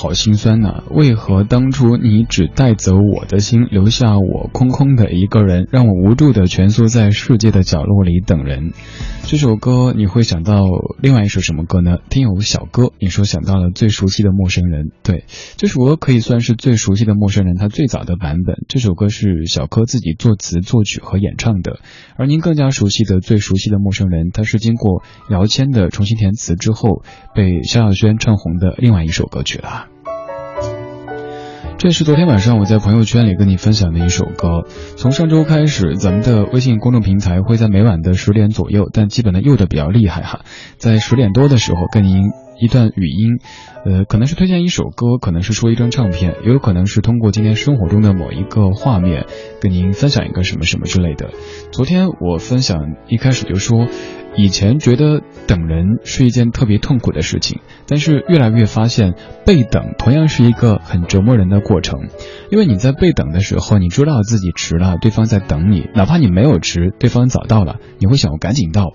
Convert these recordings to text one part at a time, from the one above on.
好心酸呐！为何当初你只带走我的心，留下我空空的一个人，让我无助的蜷缩在世界的角落里等人？这首歌你会想到另外一首什么歌呢？听友小哥，你说想到了最熟悉的陌生人，对，这首歌可以算是最熟悉的陌生人，他最早的版本。这首歌是小柯自己作词、作曲和演唱的。而您更加熟悉的最熟悉的陌生人，他是经过姚谦的重新填词之后，被萧亚轩唱红的另外一首歌曲了。这是昨天晚上我在朋友圈里跟你分享的一首歌。从上周开始，咱们的微信公众平台会在每晚的十点左右，但基本的用的比较厉害哈，在十点多的时候跟您一段语音，呃，可能是推荐一首歌，可能是说一张唱片，也有可能是通过今天生活中的某一个画面，跟您分享一个什么什么之类的。昨天我分享一开始就说，以前觉得等人是一件特别痛苦的事情，但是越来越发现被等同样是一个很折磨人的过程，因为你在被等的时候，你知道自己迟了，对方在等你，哪怕你没有迟，对方早到了，你会想我赶紧到。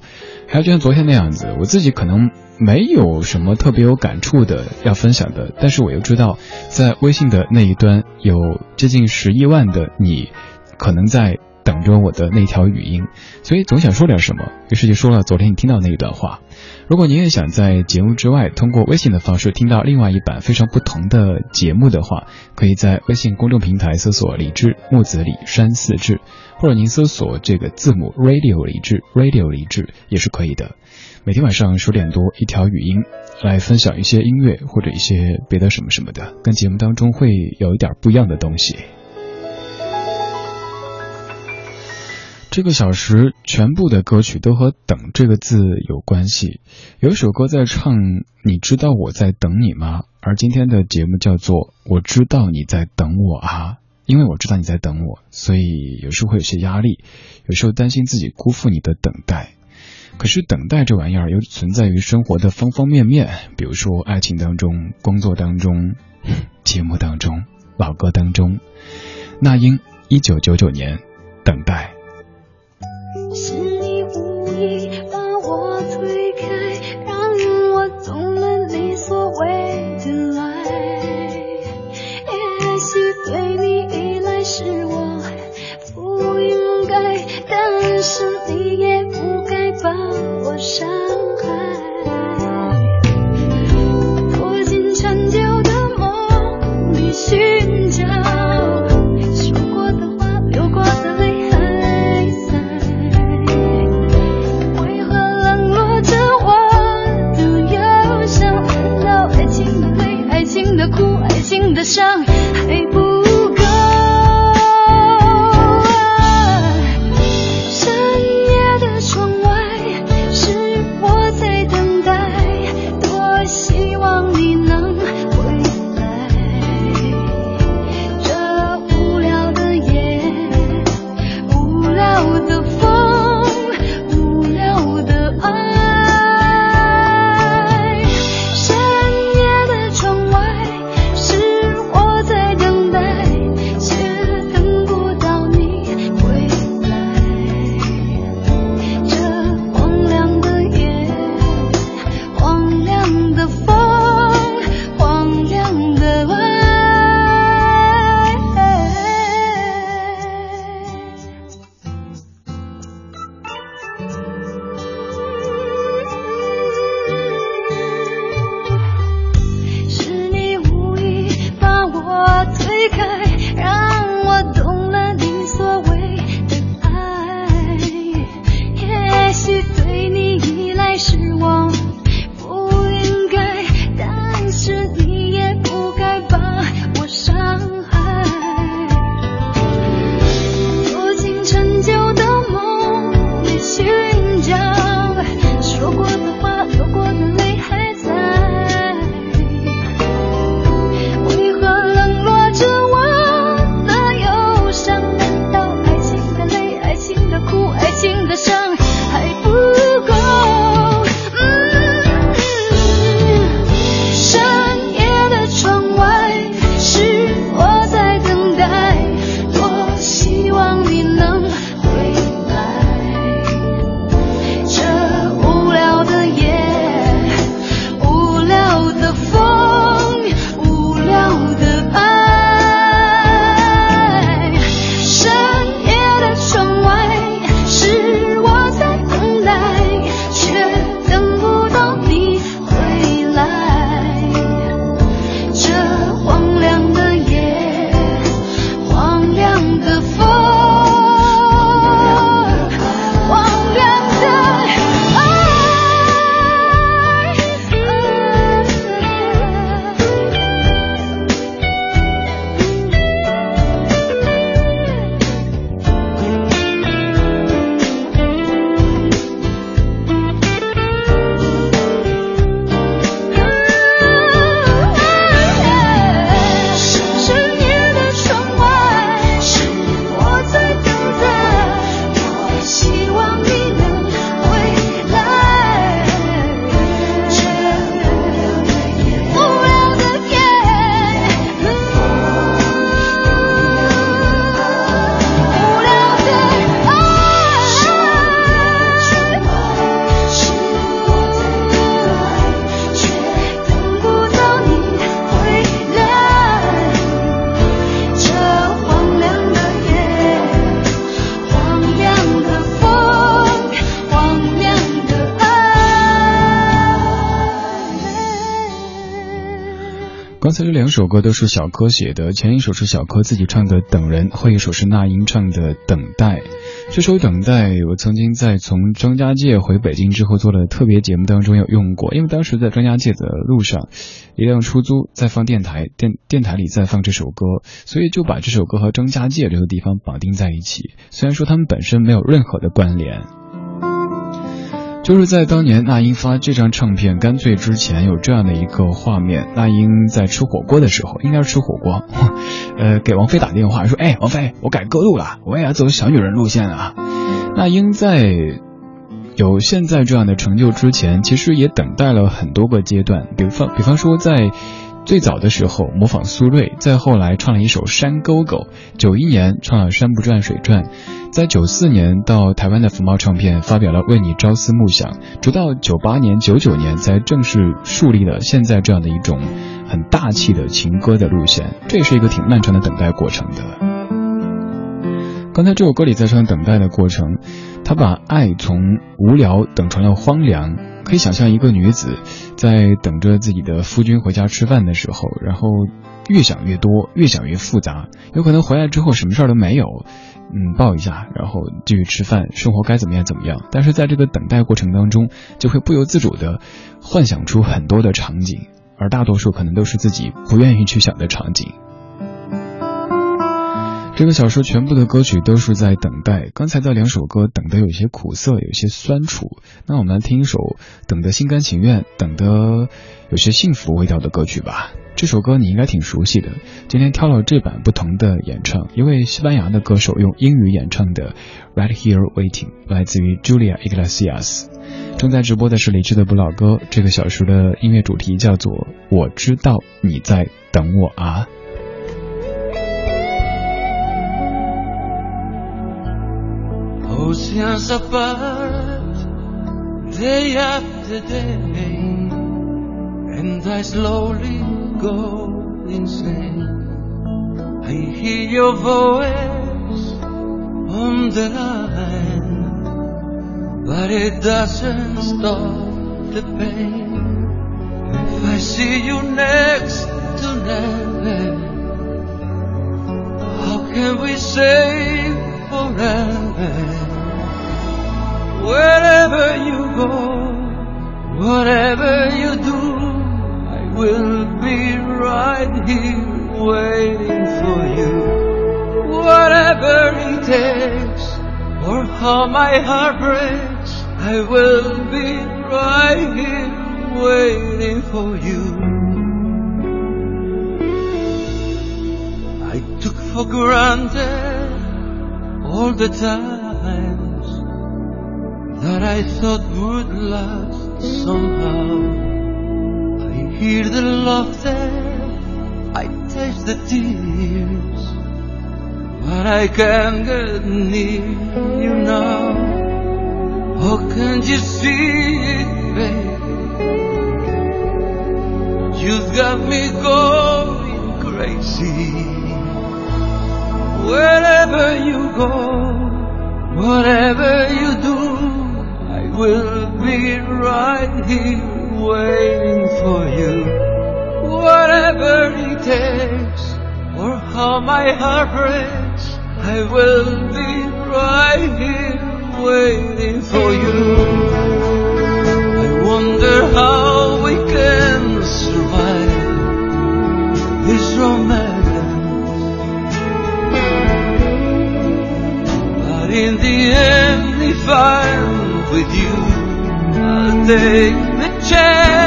还有就像昨天那样子，我自己可能没有什么特别有感触的要分享的，但是我又知道，在微信的那一端有接近十亿万的你，可能在等着我的那条语音，所以总想说点什么，于是就说了昨天你听到那一段话。如果你也想在节目之外通过微信的方式听到另外一版非常不同的节目的话，可以在微信公众平台搜索“李志木子李山四志”，或者您搜索这个字母 “radio 理智 radio 理智”也是可以的。每天晚上十点多一条语音来分享一些音乐或者一些别的什么什么的，跟节目当中会有一点不一样的东西。这个小时全部的歌曲都和“等”这个字有关系。有一首歌在唱“你知道我在等你吗？”而今天的节目叫做“我知道你在等我啊”，因为我知道你在等我，所以有时候会有些压力，有时候担心自己辜负你的等待。可是等待这玩意儿又存在于生活的方方面面，比如说爱情当中、工作当中、节目当中、老歌当中。那英，一九九九年，等待。两首歌都是小柯写的，前一首是小柯自己唱的《等人》，后一首是那英唱的《等待》。这首《等待》，我曾经在从张家界回北京之后做的特别节目当中有用过，因为当时在张家界的路上，一辆出租在放电台，电电台里在放这首歌，所以就把这首歌和张家界这个地方绑定在一起。虽然说他们本身没有任何的关联。就是在当年那英发这张唱片《干脆》之前，有这样的一个画面：那英在吃火锅的时候，应该是吃火锅，呃，给王菲打电话说：“哎，王菲，我改歌路了，我也要走小女人路线啊。”那英在有现在这样的成就之前，其实也等待了很多个阶段，比方，比方说在。最早的时候模仿苏芮，再后来唱了一首《山沟沟》，九一年唱了《山不转水转》，在九四年到台湾的福茂唱片发表了《为你朝思暮想》，直到九八年、九九年才正式树立了现在这样的一种很大气的情歌的路线，这也是一个挺漫长的等待过程的。刚才这首歌里在唱等待的过程，他把爱从无聊等成了荒凉。可以想象一个女子在等着自己的夫君回家吃饭的时候，然后越想越多，越想越复杂，有可能回来之后什么事儿都没有，嗯，抱一下，然后继续吃饭，生活该怎么样怎么样。但是在这个等待过程当中，就会不由自主的幻想出很多的场景，而大多数可能都是自己不愿意去想的场景。这个小说全部的歌曲都是在等待。刚才的两首歌等得有些苦涩，有些酸楚。那我们来听一首等得心甘情愿、等得有些幸福味道的歌曲吧。这首歌你应该挺熟悉的。今天挑了这版不同的演唱，一位西班牙的歌手用英语演唱的《Right Here Waiting》，来自于 Julia Iglesias。正在直播的是李志的不老歌。这个小说的音乐主题叫做《我知道你在等我啊》。Oceans apart, day after day, and I slowly go insane. I hear your voice on the line, but it doesn't stop the pain. If I see you next to never, how can we say forever? Wherever you go, whatever you do, I will be right here waiting for you. Whatever it takes, or how my heart breaks, I will be right here waiting for you. I took for granted all the time that I thought would last somehow. I hear the laughter, I taste the tears, but I can't get near you now. Oh, can't you see it, babe? You've got me going crazy. Wherever you go, whatever you do, will be right here waiting for you. Whatever it takes, or how my heart breaks, I will be right here waiting for you. I wonder how we can survive this romance. But in the end, if I'm with you. I'll take the chance.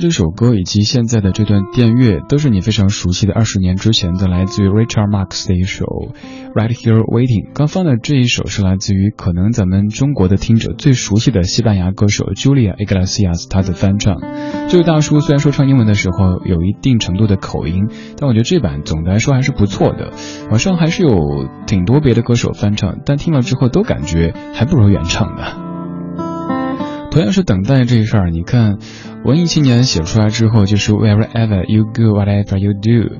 这首歌以及现在的这段电乐，都是你非常熟悉的二十年之前的，来自于 Richard Marx 的一首《Right Here Waiting》。刚放的这一首是来自于可能咱们中国的听者最熟悉的西班牙歌手 Julia Iglesias 他的翻唱。这位大叔虽然说唱英文的时候有一定程度的口音，但我觉得这版总的来说还是不错的。网上还是有挺多别的歌手翻唱，但听了之后都感觉还不如原唱的。同样是等待这事儿，你看，文艺青年写出来之后就是 Wherever you go, whatever you do,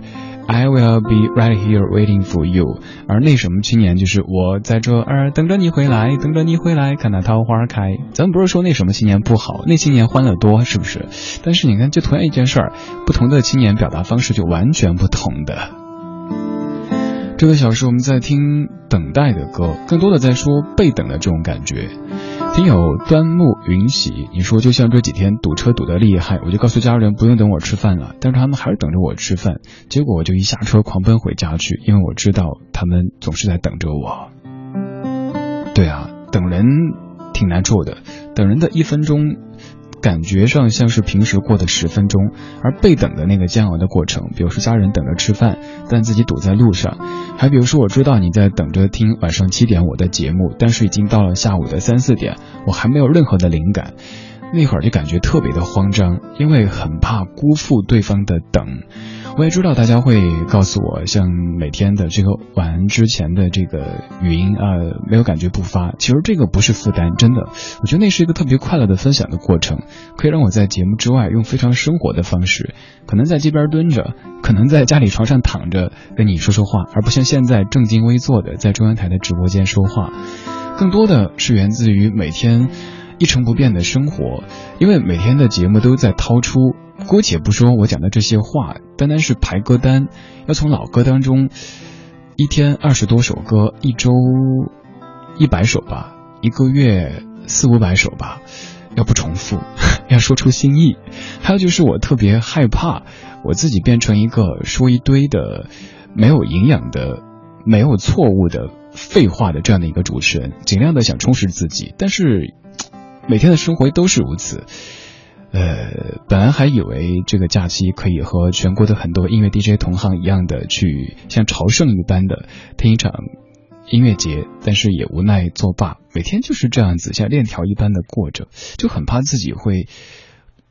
I will be right here waiting for you。而那什么青年就是我在这儿等着你回来，等着你回来，看那桃花开。咱们不是说那什么青年不好，那青年欢乐多，是不是？但是你看，就同样一件事儿，不同的青年表达方式就完全不同的。这个小时我们在听等待的歌，更多的在说被等的这种感觉。听友端木云喜，你说就像这几天堵车堵得厉害，我就告诉家人不用等我吃饭了，但是他们还是等着我吃饭，结果我就一下车狂奔回家去，因为我知道他们总是在等着我。对啊，等人挺难受的，等人的一分钟。感觉上像是平时过的十分钟，而被等的那个煎熬的过程，比如说家人等着吃饭，但自己堵在路上；还比如说我知道你在等着听晚上七点我的节目，但是已经到了下午的三四点，我还没有任何的灵感，那会儿就感觉特别的慌张，因为很怕辜负对方的等。我也知道大家会告诉我，像每天的这个晚安之前的这个语音啊，没有感觉不发。其实这个不是负担，真的，我觉得那是一个特别快乐的分享的过程，可以让我在节目之外用非常生活的方式，可能在街边蹲着，可能在家里床上躺着跟你说说话，而不像现在正襟危坐的在中央台的直播间说话。更多的是源自于每天一成不变的生活，因为每天的节目都在掏出。姑且不说我讲的这些话，单单是排歌单，要从老歌当中，一天二十多首歌，一周一百首吧，一个月四五百首吧，要不重复，要说出新意。还有就是我特别害怕我自己变成一个说一堆的没有营养的、没有错误的废话的这样的一个主持人，尽量的想充实自己，但是每天的生活都是如此。呃，本来还以为这个假期可以和全国的很多音乐 DJ 同行一样的去像朝圣一般的听一场音乐节，但是也无奈作罢。每天就是这样子像链条一般的过着，就很怕自己会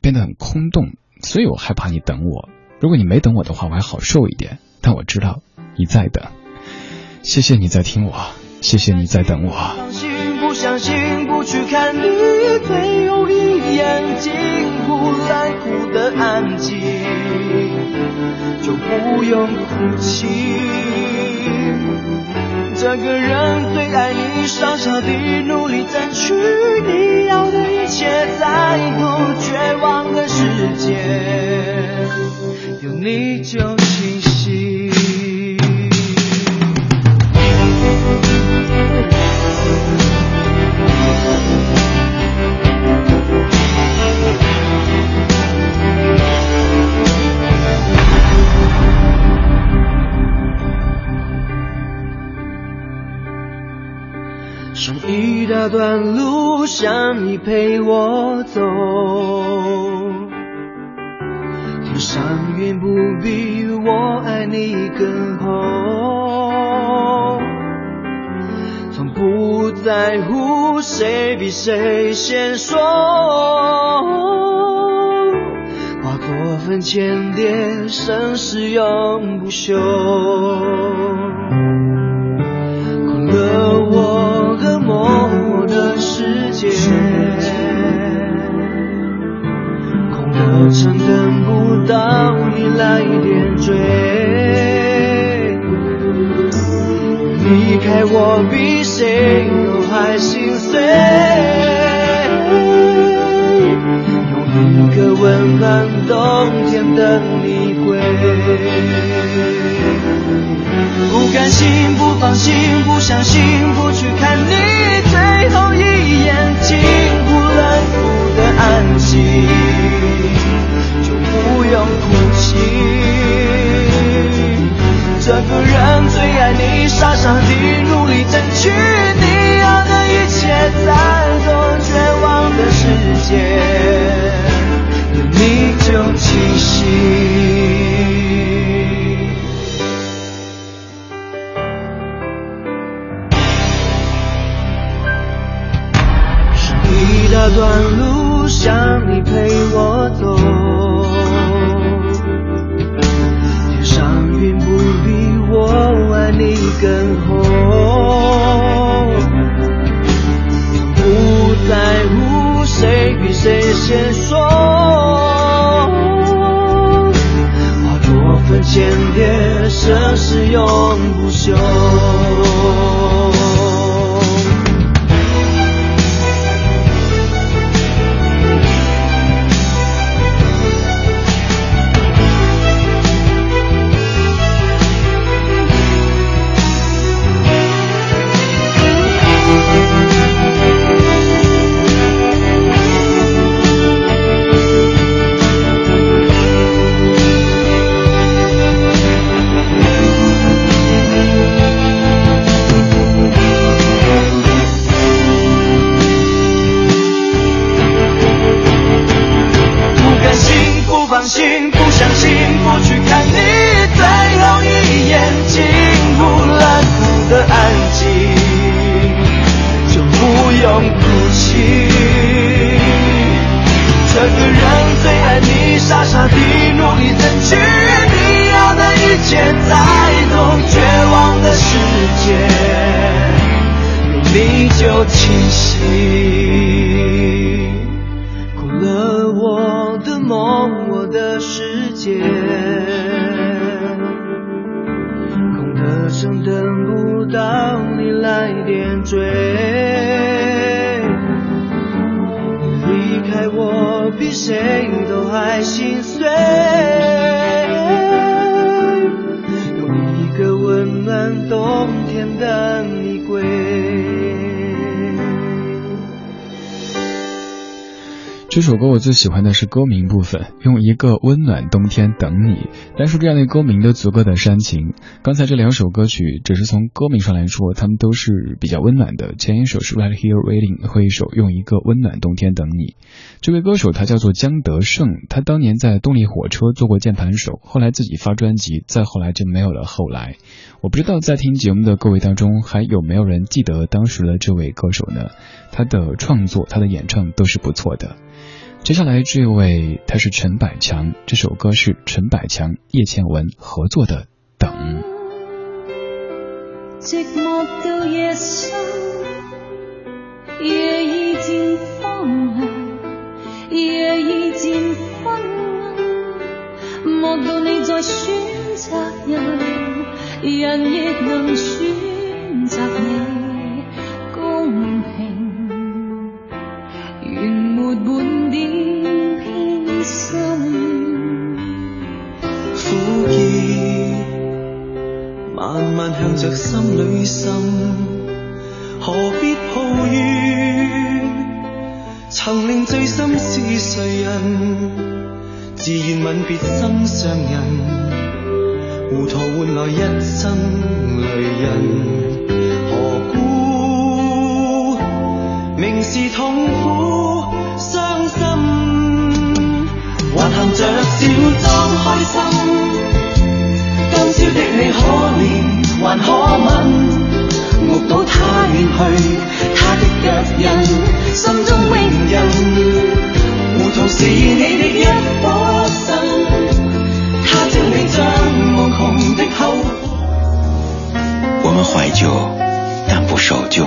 变得很空洞，所以我害怕你等我。如果你没等我的话，我还好受一点。但我知道你在等，谢谢你在听我，谢谢你在等我。不相信，不去看你，最后一眼近乎来哭的安静，就不用哭泣。这个人最爱你，傻傻地努力争取你要的一切，在后绝望的世界，有你就清剩一大段路，想你陪我走。天上云不比我爱你更厚，从不在乎谁比谁先说，化作坟前蝶，生死永不休。到你来点缀，离开我比谁都还心碎，用一个温暖冬天等你归。不甘心，不放心，不相信，不去看你最后一眼，进不冷酷的安静，用哭泣。这个人最爱你，傻傻地努力争取你要的一切，在多绝望的世界，有你就清晰。最喜欢的是歌名部分，用一个温暖冬天等你。单说这样的歌名都足够的煽情。刚才这两首歌曲只是从歌名上来说，他们都是比较温暖的。前一首是 Right Here Waiting，后一首用一个温暖冬天等你。这位歌手他叫做江德胜，他当年在动力火车做过键盘手，后来自己发专辑，再后来就没有了后来。我不知道在听节目的各位当中还有没有人记得当时的这位歌手呢？他的创作，他的演唱都是不错的。接下来这位他是陈百强，这首歌是陈百强、叶倩文合作的《等》。寂寞到夜深，夜已渐荒凉，夜已渐昏暗，莫道你在选择人，人亦能选择你，公平，没半点偏心，苦涩。慢慢向着心里渗，何必抱怨？曾令醉心是谁人？自愿吻别心上人，糊涂换来一生泪人。何故明是痛苦伤心，还含着笑装开心？今宵的你可怜还可吻，目睹他远去，他的脚印，心中永印。糊涂是你的一颗心，他将你像无穷的后悔。我们怀旧，但不守旧，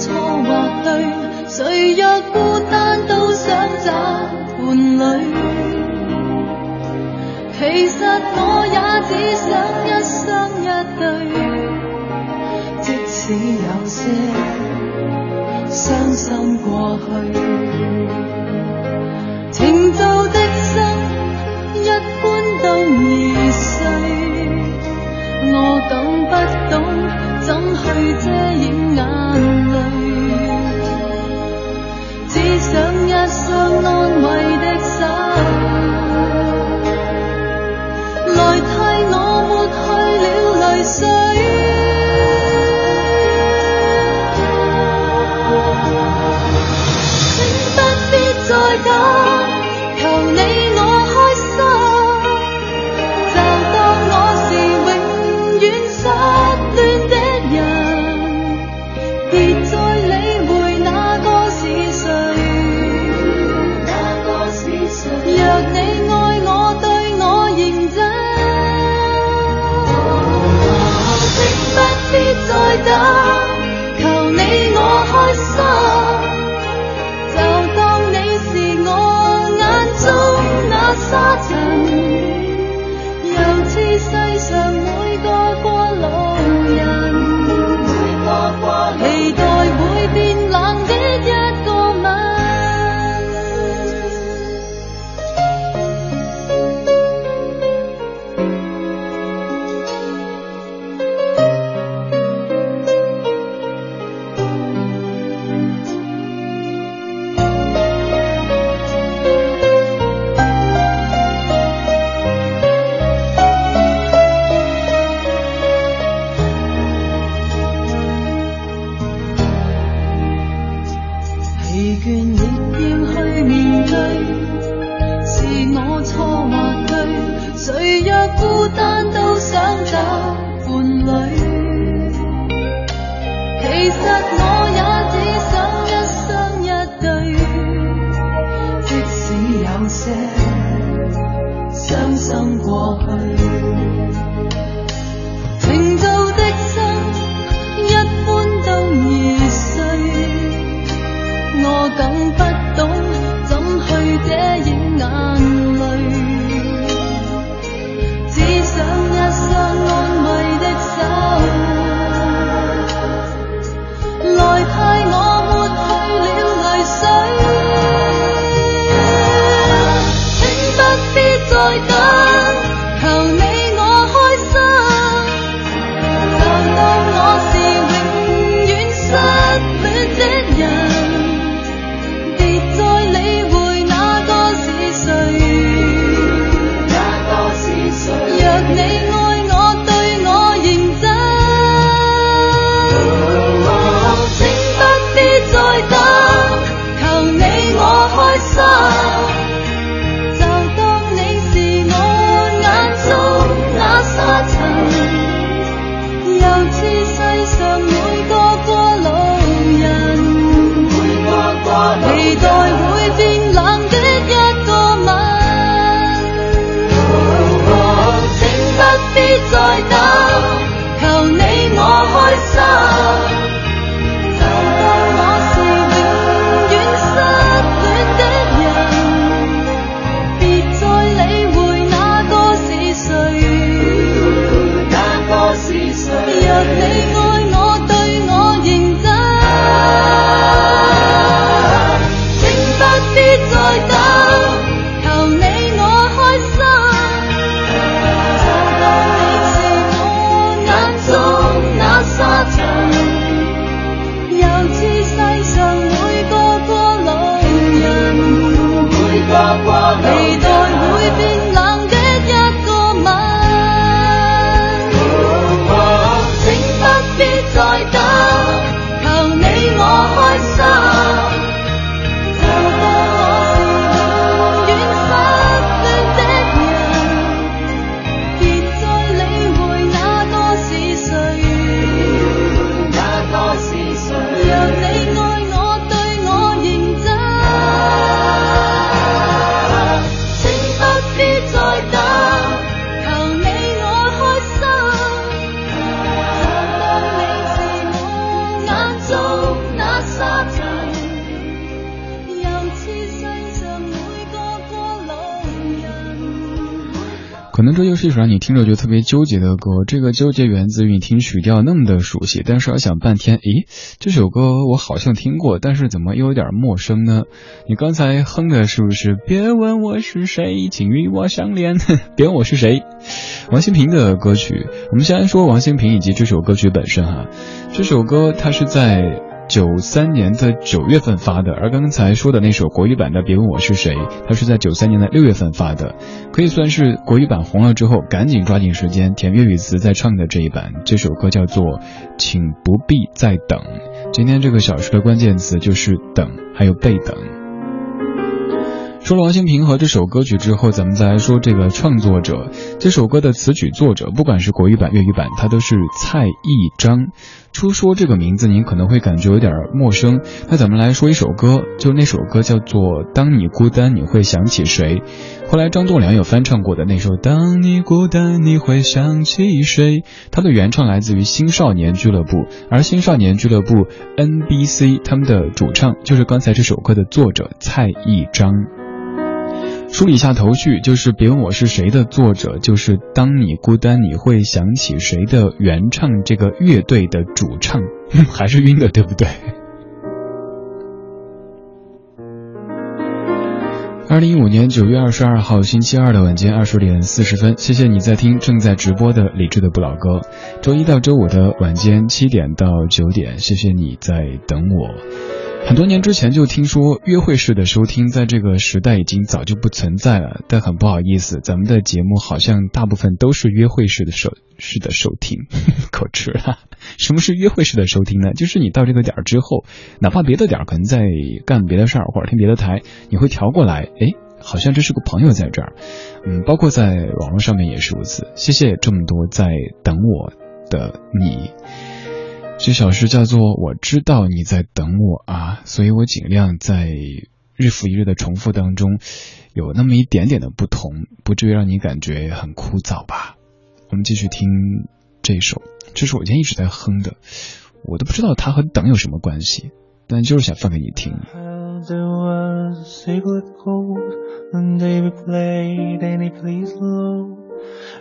错或对谁若孤单都想找伴侣其实我也只想一生一对即使有些伤心过去情就的心一般都已是一首让你听着就特别纠结的歌。这个纠结源自于你听曲调那么的熟悉，但是要想半天，咦，这首歌我好像听过，但是怎么又有点陌生呢？你刚才哼的是不是？别问我是谁，请与我相连。别问我是谁，王心平的歌曲。我们先来说王心平以及这首歌曲本身哈。这首歌它是在。九三年的九月份发的，而刚才说的那首国语版的《别问我是谁》，它是在九三年的六月份发的，可以算是国语版红了之后，赶紧抓紧时间填粤语词再唱的这一版。这首歌叫做《请不必再等》。今天这个小时的关键词就是等，还有被等。说了王心平和这首歌曲之后，咱们再来说这个创作者。这首歌的词曲作者，不管是国语版、粤语版，他都是蔡一章。初说这个名字，您可能会感觉有点陌生。那咱们来说一首歌，就那首歌叫做《当你孤单你会想起谁》。后来张栋梁有翻唱过的那首《当你孤单你会想起谁》，它的原创来自于新少年俱乐部，而新少年俱乐部 NBC 他们的主唱就是刚才这首歌的作者蔡一章。梳理一下头绪，就是别问我是谁的作者，就是当你孤单你会想起谁的原唱，这个乐队的主唱 还是晕的，对不对？二零一五年九月二十二号星期二的晚间二十点四十分，谢谢你在听正在直播的理智的不老歌。周一到周五的晚间七点到九点，谢谢你在等我。很多年之前就听说约会式的收听在这个时代已经早就不存在了，但很不好意思，咱们的节目好像大部分都是约会式的收式的收听，口吃了。什么是约会式的收听呢？就是你到这个点儿之后，哪怕别的点儿可能在干别的事儿或者听别的台，你会调过来，哎，好像这是个朋友在这儿。嗯，包括在网络上面也是如此。谢谢这么多在等我的你。这小诗叫做“我知道你在等我啊”，所以我尽量在日复一日的重复当中，有那么一点点的不同，不至于让你感觉很枯燥吧。我们继续听这首，这是我今天一直在哼的，我都不知道它和等有什么关系，但就是想放给你听。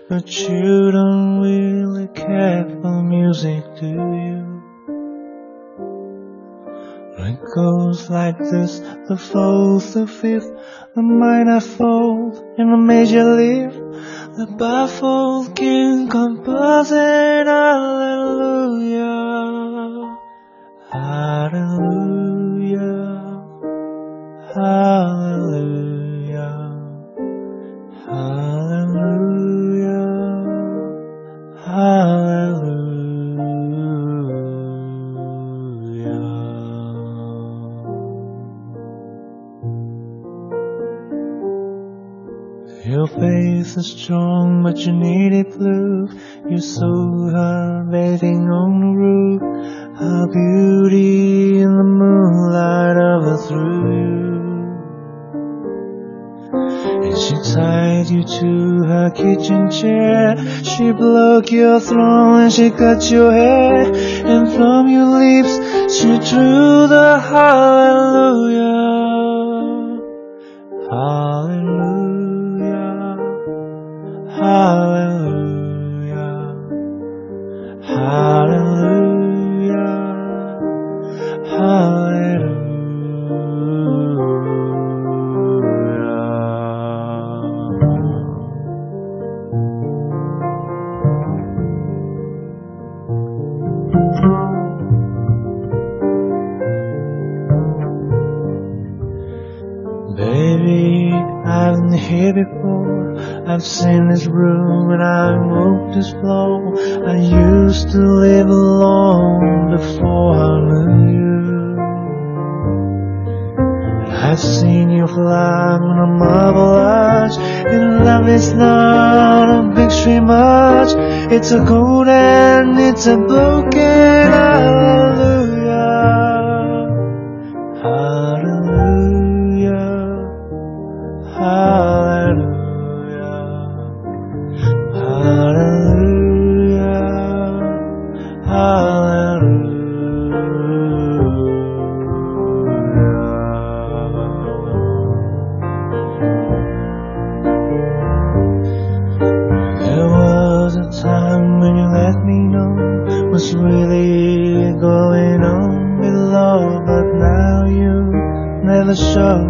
But you don't really care for music, do you? It goes like this, the fourth, the fifth, the minor fourth, and the major lift, the baffled king composing hallelujah, hallelujah, hallelujah, faith is strong, but you need it proof. You saw her bathing on the roof. Her beauty in the moonlight overthrew you. And she tied you to her kitchen chair. She broke your throne and she cut your hair. And from your lips she drew the hallelujah. Hallelujah. Hallelujah. Hallelujah. Hallelujah. Baby, I've been here before. I've seen this room and I walked this floor. I used to live alone before I knew you. I've seen you fly on a marble arch. And love is not a big stream arch. It's a cold it's a broken hallelujah. the show.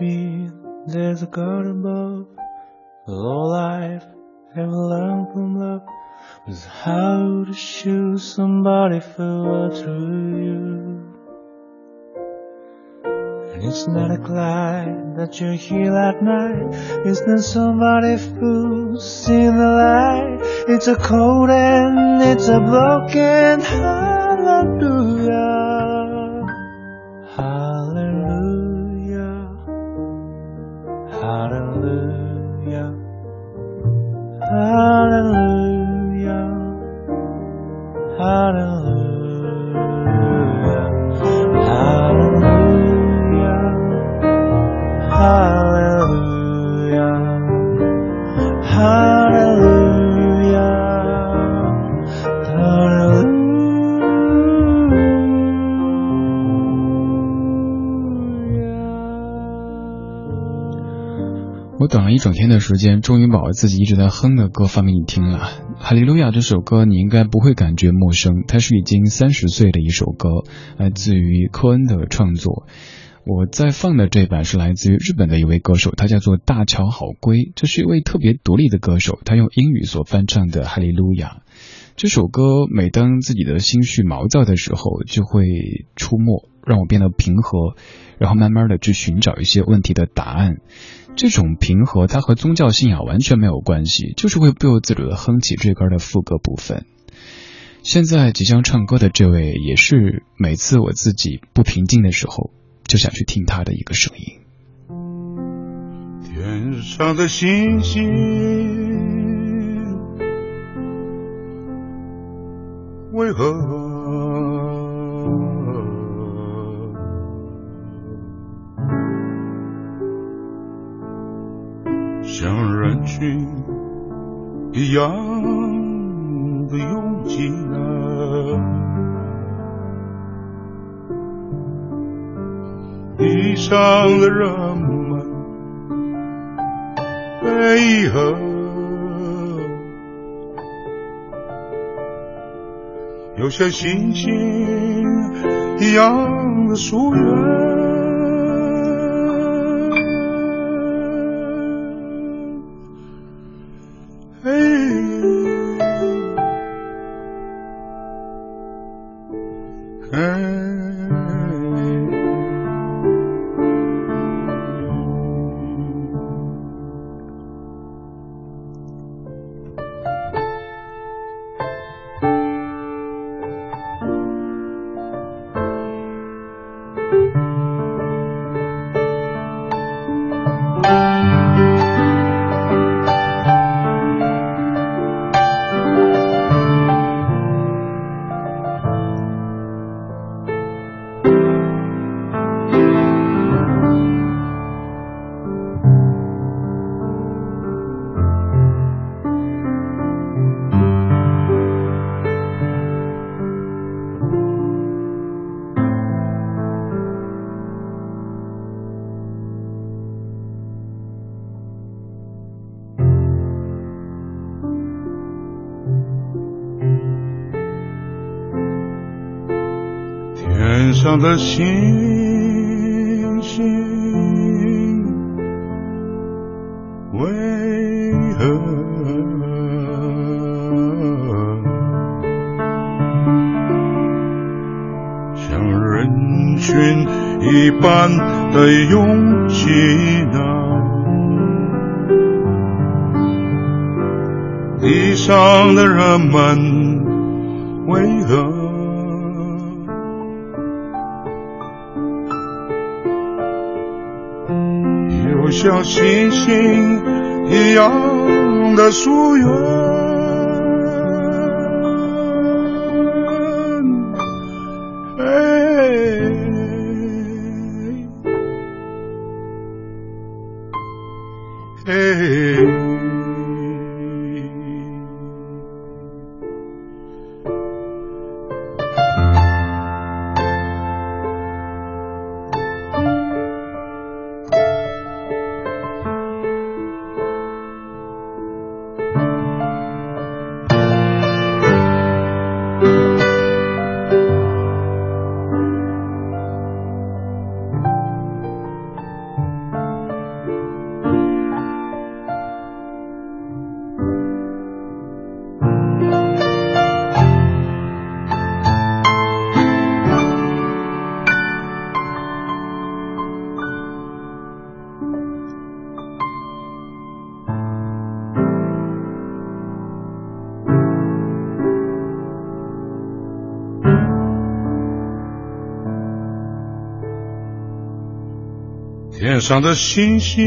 Maybe there's a God above. All I've ever learned from love was how to shoot somebody for through you. And it's not a climb that you're here at night. It's not somebody who's seen the light. It's a cold and it's a broken. Hallelujah. 等了一整天的时间，终于把我自己一直在哼的歌放给你听了。《哈利路亚》这首歌你应该不会感觉陌生，它是已经三十岁的一首歌，来自于科恩的创作。我在放的这版是来自于日本的一位歌手，他叫做大桥好归，这是一位特别独立的歌手，他用英语所翻唱的《哈利路亚》这首歌。每当自己的心绪毛躁的时候，就会出没，让我变得平和，然后慢慢的去寻找一些问题的答案。这种平和，它和宗教信仰完全没有关系，就是会不由自主的哼起这歌的副歌部分。现在即将唱歌的这位，也是每次我自己不平静的时候，就想去听他的一个声音。天上的星星为何像人群一样的拥挤呢？地上的人们为何又像星星一样的疏远？the. 上的星星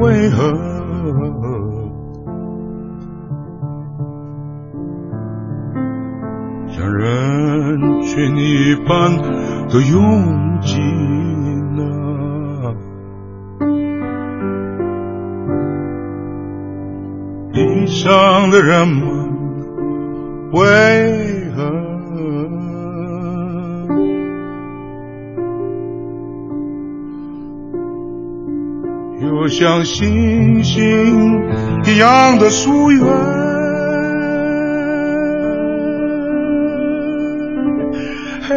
为何？像人群一般的拥挤星星一样的疏远。嘿，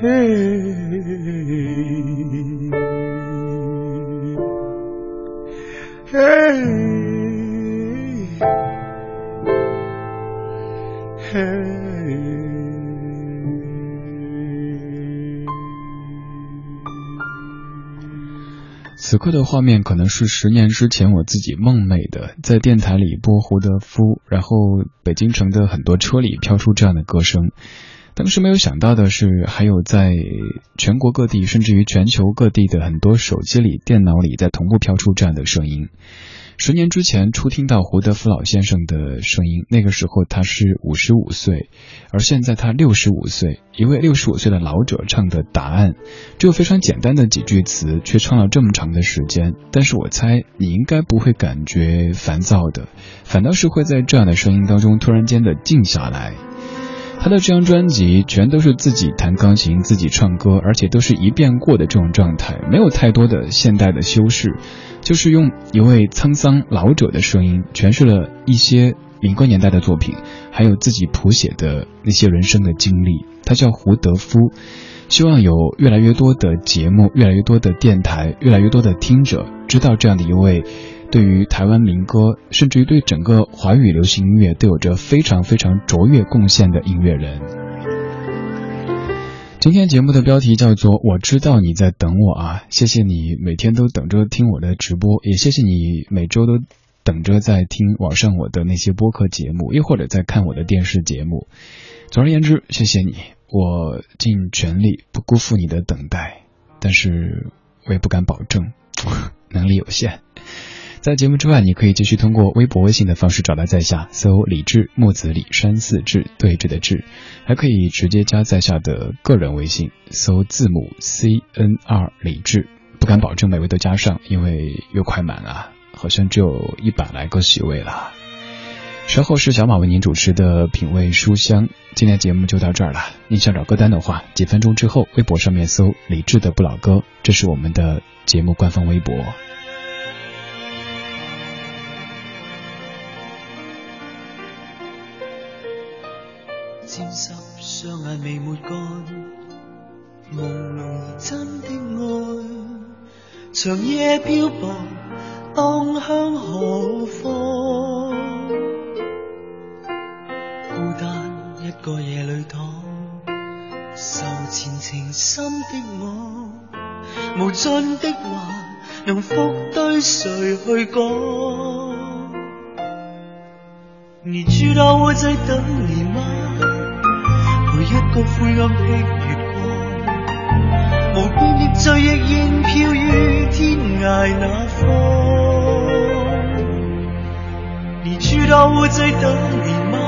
嘿，嘿，此刻的画面可能是十年之前我自己梦寐的，在电台里播胡德夫，然后北京城的很多车里飘出这样的歌声。当时没有想到的是，还有在全国各地，甚至于全球各地的很多手机里、电脑里，在同步飘出这样的声音。十年之前初听到胡德夫老先生的声音，那个时候他是五十五岁，而现在他六十五岁，一位六十五岁的老者唱的答案，只有非常简单的几句词，却唱了这么长的时间。但是我猜你应该不会感觉烦躁的，反倒是会在这样的声音当中突然间的静下来。他的这张专辑全都是自己弹钢琴、自己唱歌，而且都是一遍过的这种状态，没有太多的现代的修饰，就是用一位沧桑老者的声音诠释了一些民歌年代的作品，还有自己谱写的那些人生的经历。他叫胡德夫，希望有越来越多的节目、越来越多的电台、越来越多的听者知道这样的一位。对于台湾民歌，甚至于对整个华语流行音乐都有着非常非常卓越贡献的音乐人。今天节目的标题叫做“我知道你在等我啊”，谢谢你每天都等着听我的直播，也谢谢你每周都等着在听网上我的那些播客节目，又或者在看我的电视节目。总而言之，谢谢你，我尽全力不辜负你的等待，但是我也不敢保证，能力有限。在节目之外，你可以继续通过微博、微信的方式找到在下，搜“李志木子李山寺志对峙的志”，还可以直接加在下的个人微信，搜字母 C N R 李志。不敢保证每位都加上，因为又快满了，好像只有一百来个席位了。稍后是小马为您主持的品味书香，今天节目就到这儿了。您想找歌单的话，几分钟之后微博上面搜“李志的不老歌”，这是我们的节目官方微博。沾湿双眼未抹干，朦胧而真的爱，长夜漂泊，荡向何方？孤单一个夜里躺，受前情深的我，无尽的话能复对谁去讲？你知道我在等你吗？一个灰暗的月光，无边的醉亦仍飘于天涯那方。你知道我在等你吗？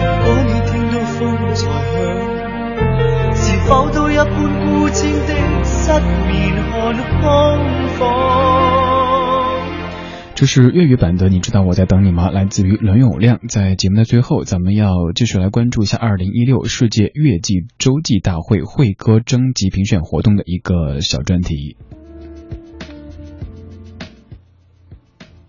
如果你听到风在响，是否都一般孤清的失眠看空房？这是粤语版的，你知道我在等你吗？来自于伦永亮。在节目的最后，咱们要继续来关注一下二零一六世界月季洲际大会会歌征集评选活动的一个小专题。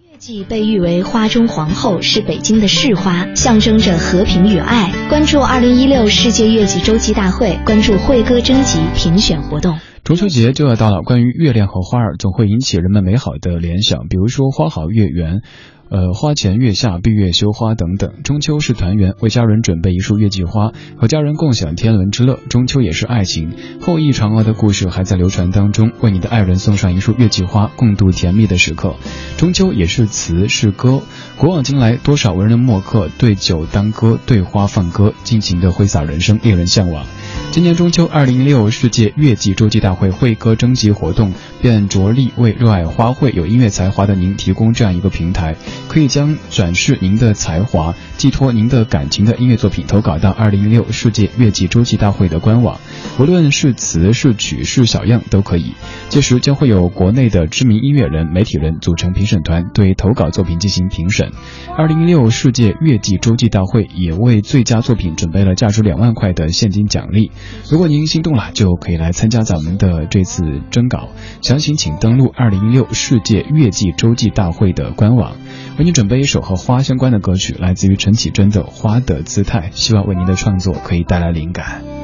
月季被誉为花中皇后，是北京的市花，象征着和平与爱。关注二零一六世界月季洲际大会，关注会歌征集评选活动。中秋节就要到了，关于月亮和花儿，总会引起人们美好的联想，比如说花好月圆。呃，花前月下，闭月羞花等等。中秋是团圆，为家人准备一束月季花，和家人共享天伦之乐。中秋也是爱情，后羿嫦娥的故事还在流传当中。为你的爱人送上一束月季花，共度甜蜜的时刻。中秋也是词是歌，古往今来，多少文人墨客对酒当歌，对花放歌，尽情的挥洒人生，令人向往。今年中秋，二零一六世界月季洲际大会会歌征集活动，便着力为热爱花卉、有音乐才华的您提供这样一个平台，可以将展示您的才华、寄托您的感情的音乐作品投稿到二零一六世界月季洲际大会的官网，无论是词是曲是小样都可以。届时将会有国内的知名音乐人、媒体人组成评审团，对投稿作品进行评审。二零一六世界月季洲际大会也为最佳作品准备了价值两万块的现金奖励。如果您心动了，就可以来参加咱们的这次征稿。详情请登录二零一六世界月季洲际大会的官网。为您准备一首和花相关的歌曲，来自于陈绮贞的《花的姿态》，希望为您的创作可以带来灵感。